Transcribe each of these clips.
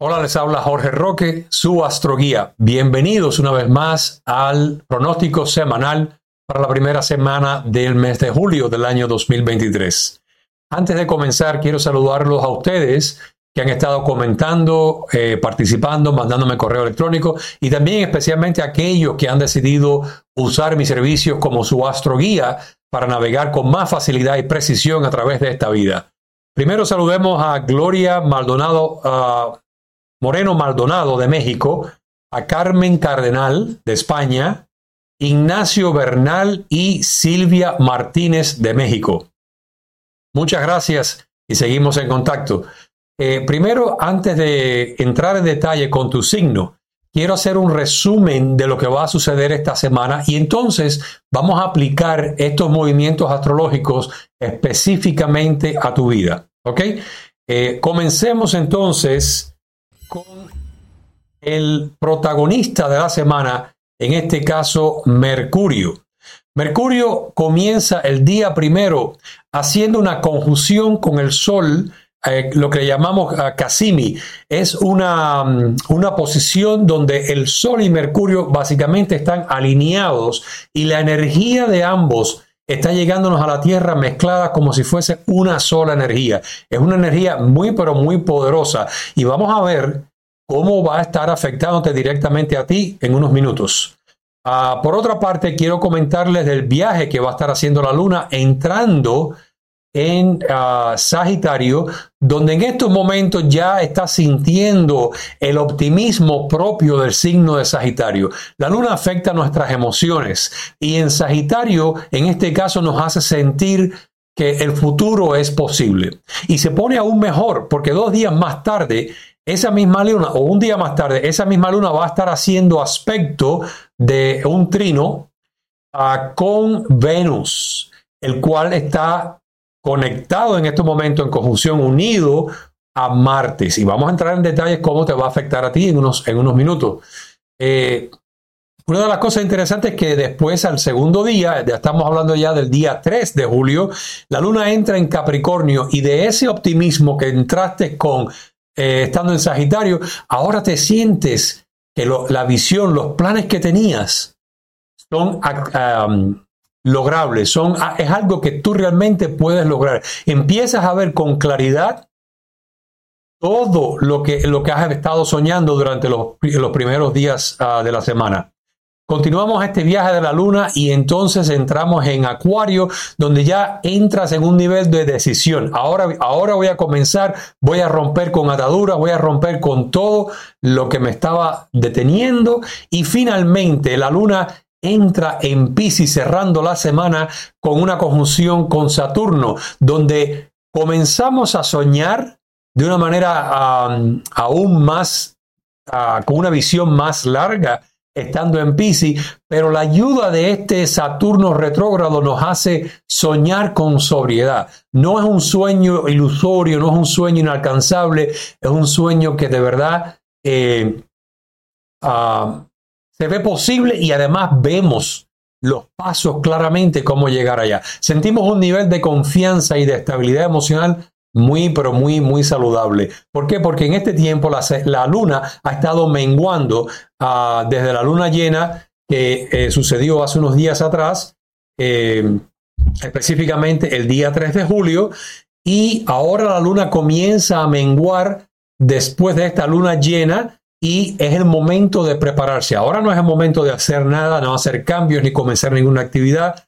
Hola, les habla Jorge Roque, su astroguía. Bienvenidos una vez más al pronóstico semanal para la primera semana del mes de julio del año 2023. Antes de comenzar, quiero saludarlos a ustedes que han estado comentando, eh, participando, mandándome correo electrónico y también especialmente a aquellos que han decidido usar mis servicios como su astroguía para navegar con más facilidad y precisión a través de esta vida. Primero saludemos a Gloria Maldonado, uh, Moreno Maldonado de México, a Carmen Cardenal de España, Ignacio Bernal y Silvia Martínez de México. Muchas gracias y seguimos en contacto. Eh, primero, antes de entrar en detalle con tu signo, quiero hacer un resumen de lo que va a suceder esta semana y entonces vamos a aplicar estos movimientos astrológicos específicamente a tu vida. ¿Ok? Eh, comencemos entonces con el protagonista de la semana, en este caso Mercurio. Mercurio comienza el día primero haciendo una conjunción con el Sol, eh, lo que llamamos uh, Cassimi. Es una, mm, una posición donde el Sol y Mercurio básicamente están alineados y la energía de ambos está llegándonos a la Tierra mezclada como si fuese una sola energía. Es una energía muy, pero muy poderosa. Y vamos a ver cómo va a estar afectándote directamente a ti en unos minutos. Ah, por otra parte, quiero comentarles del viaje que va a estar haciendo la Luna entrando en ah, Sagitario, donde en estos momentos ya está sintiendo el optimismo propio del signo de Sagitario. La luna afecta nuestras emociones y en Sagitario, en este caso, nos hace sentir que el futuro es posible. Y se pone aún mejor porque dos días más tarde, esa misma luna, o un día más tarde, esa misma luna va a estar haciendo aspecto de un trino ah, con Venus, el cual está conectado en este momento en conjunción unido a Martes. Y vamos a entrar en detalles cómo te va a afectar a ti en unos, en unos minutos. Eh, una de las cosas interesantes es que después, al segundo día, ya estamos hablando ya del día 3 de julio, la luna entra en Capricornio y de ese optimismo que entraste con eh, estando en Sagitario, ahora te sientes que la visión, los planes que tenías son logrables, son, ah, es algo que tú realmente puedes lograr. Empiezas a ver con claridad todo lo que, lo que has estado soñando durante los, los primeros días ah, de la semana. Continuamos este viaje de la luna y entonces entramos en Acuario, donde ya entras en un nivel de decisión. Ahora, ahora voy a comenzar, voy a romper con ataduras, voy a romper con todo lo que me estaba deteniendo y finalmente la luna entra en Pisces cerrando la semana con una conjunción con Saturno, donde comenzamos a soñar de una manera aún más, ah, con una visión más larga estando en Pisces, pero la ayuda de este Saturno retrógrado nos hace soñar con sobriedad. No es un sueño ilusorio, no es un sueño inalcanzable, es un sueño que de verdad eh, ah, se ve posible y además vemos los pasos claramente cómo llegar allá. Sentimos un nivel de confianza y de estabilidad emocional muy, pero muy, muy saludable. ¿Por qué? Porque en este tiempo la, luna ha estado menguando ah, desde la luna llena que eh, sucedió hace unos días atrás, eh, específicamente el día 3 de julio, y ahora la luna comienza a menguar después de esta luna llena y es el momento de prepararse. Ahora no es el momento de hacer nada, no hacer cambios ni comenzar ninguna actividad,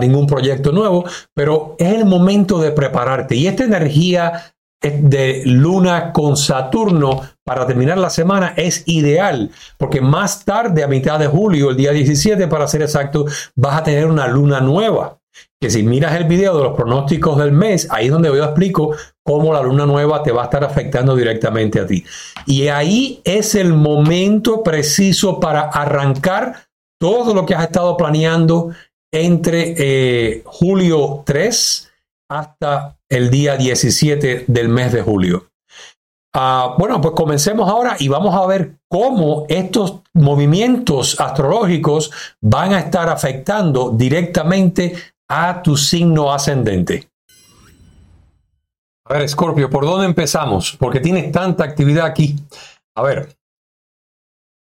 ningún proyecto nuevo, pero es el momento de prepararte. Y esta energía de luna con Saturno para terminar la semana es ideal, porque más tarde, a mitad de julio, el día 17 para ser exacto, vas a tener una luna nueva que si miras el video de los pronósticos del mes, ahí es donde yo explico cómo la luna nueva te va a estar afectando directamente a ti. Y ahí es el momento preciso para arrancar todo lo que has estado planeando entre eh, julio 3 hasta el día 17 del mes de julio. Ah, bueno, pues comencemos ahora y vamos a ver cómo estos movimientos astrológicos van a estar afectando directamente a tu signo ascendente. A ver, Scorpio, ¿por dónde empezamos? Porque tienes tanta actividad aquí. A ver,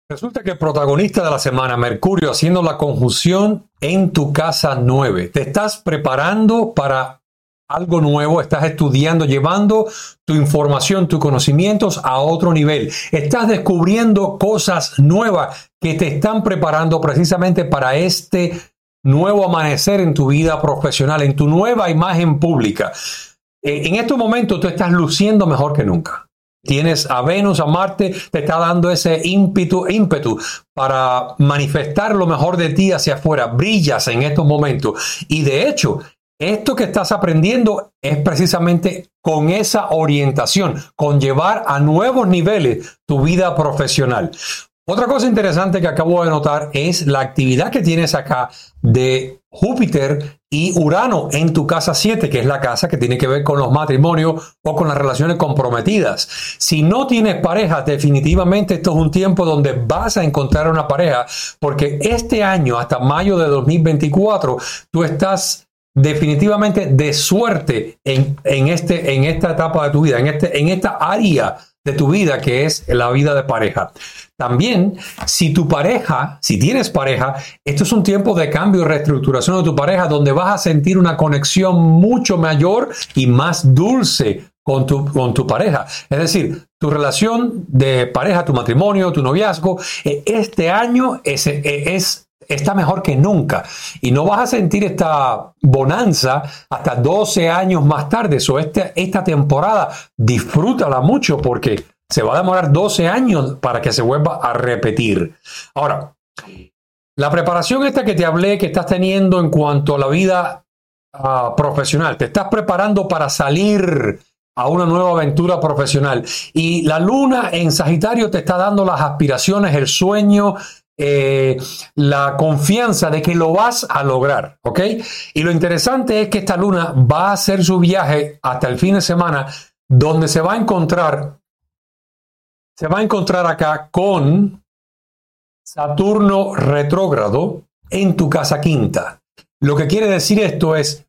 resulta que el protagonista de la semana, Mercurio, haciendo la conjunción en tu casa 9, te estás preparando para algo nuevo, estás estudiando, llevando tu información, tus conocimientos a otro nivel. Estás descubriendo cosas nuevas que te están preparando precisamente para este nuevo amanecer en tu vida profesional, en tu nueva imagen pública. Eh, en estos momentos tú estás luciendo mejor que nunca. Tienes a Venus, a Marte, te está dando ese ímpetu, ímpetu para manifestar lo mejor de ti hacia afuera. Brillas en estos momentos. Y de hecho, esto que estás aprendiendo es precisamente con esa orientación, con llevar a nuevos niveles tu vida profesional. Otra cosa interesante que acabo de notar es la actividad que tienes acá de Júpiter y Urano en tu casa 7, que es la casa que tiene que ver con los matrimonios o con las relaciones comprometidas. Si no tienes pareja, definitivamente esto es un tiempo donde vas a encontrar una pareja, porque este año, hasta mayo de 2024, tú estás definitivamente de suerte en, este, en esta etapa de tu vida, en, este, en esta área de tu vida que es la vida de pareja. También, si tu pareja, si tienes pareja, esto es un tiempo de cambio y reestructuración de tu pareja donde vas a sentir una conexión mucho mayor y más dulce con tu, con tu pareja. Es decir, tu relación de pareja, tu matrimonio, tu noviazgo, eh, este año es, eh, es está mejor que nunca. Y no vas a sentir esta bonanza hasta 12 años más tarde. So, esta, esta temporada disfrútala mucho porque se va a demorar 12 años para que se vuelva a repetir. Ahora, la preparación esta que te hablé que estás teniendo en cuanto a la vida ah, profesional, te estás preparando para salir a una nueva aventura profesional. Y la luna en Sagitario te está dando las aspiraciones, el sueño, eh, la confianza de que lo vas a lograr, ¿ok? Y lo interesante es que esta luna va a hacer su viaje hasta el fin de semana, donde se va a encontrar, se va a encontrar acá con Saturno retrógrado en tu casa quinta. Lo que quiere decir esto es,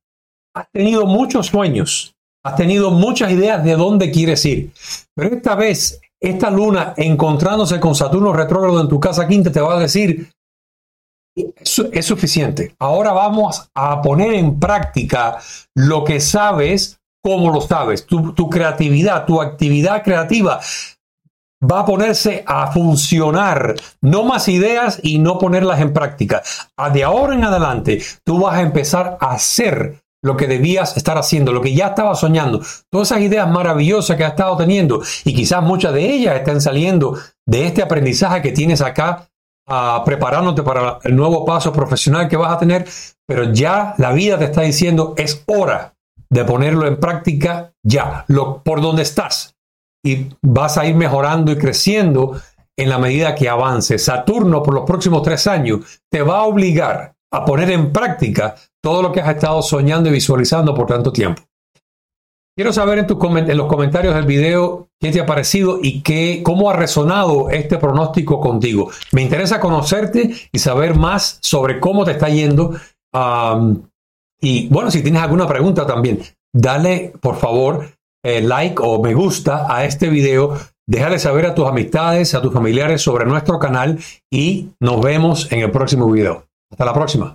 has tenido muchos sueños, has tenido muchas ideas de dónde quieres ir, pero esta vez esta luna encontrándose con Saturno retrógrado en tu casa quinta te va a decir, es suficiente. Ahora vamos a poner en práctica lo que sabes, como lo sabes. Tu, tu, creatividad, tu actividad creativa va a ponerse a funcionar. No más ideas y no ponerlas en práctica. De ahora en adelante, tú vas a empezar a hacer lo que debías estar haciendo, lo que ya estabas soñando, todas esas ideas maravillosas que has estado teniendo y quizás muchas de ellas estén saliendo de este aprendizaje que tienes acá, uh, preparándote para el nuevo paso profesional que vas a tener, pero ya la vida te está diciendo es hora de ponerlo en práctica ya, lo, por donde estás. Y vas a ir mejorando y creciendo en la medida que avance. Saturno por los próximos tres años te va a obligar a poner en práctica todo lo que has estado soñando y visualizando por tanto tiempo. Quiero saber en, tus en los comentarios del video qué te ha parecido y qué, cómo ha resonado este pronóstico contigo. Me interesa conocerte y saber más sobre cómo te está yendo. y bueno, si tienes alguna pregunta también, dale por favor eh, like o me gusta a este video. Déjale saber a tus amistades, a tus familiares sobre nuestro canal y nos vemos en el próximo video. Hasta la próxima.